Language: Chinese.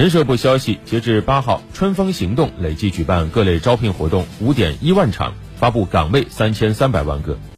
人社部消息截至八号春风行动累计举办各类招聘活动五点一万场发布岗位三千三百万个。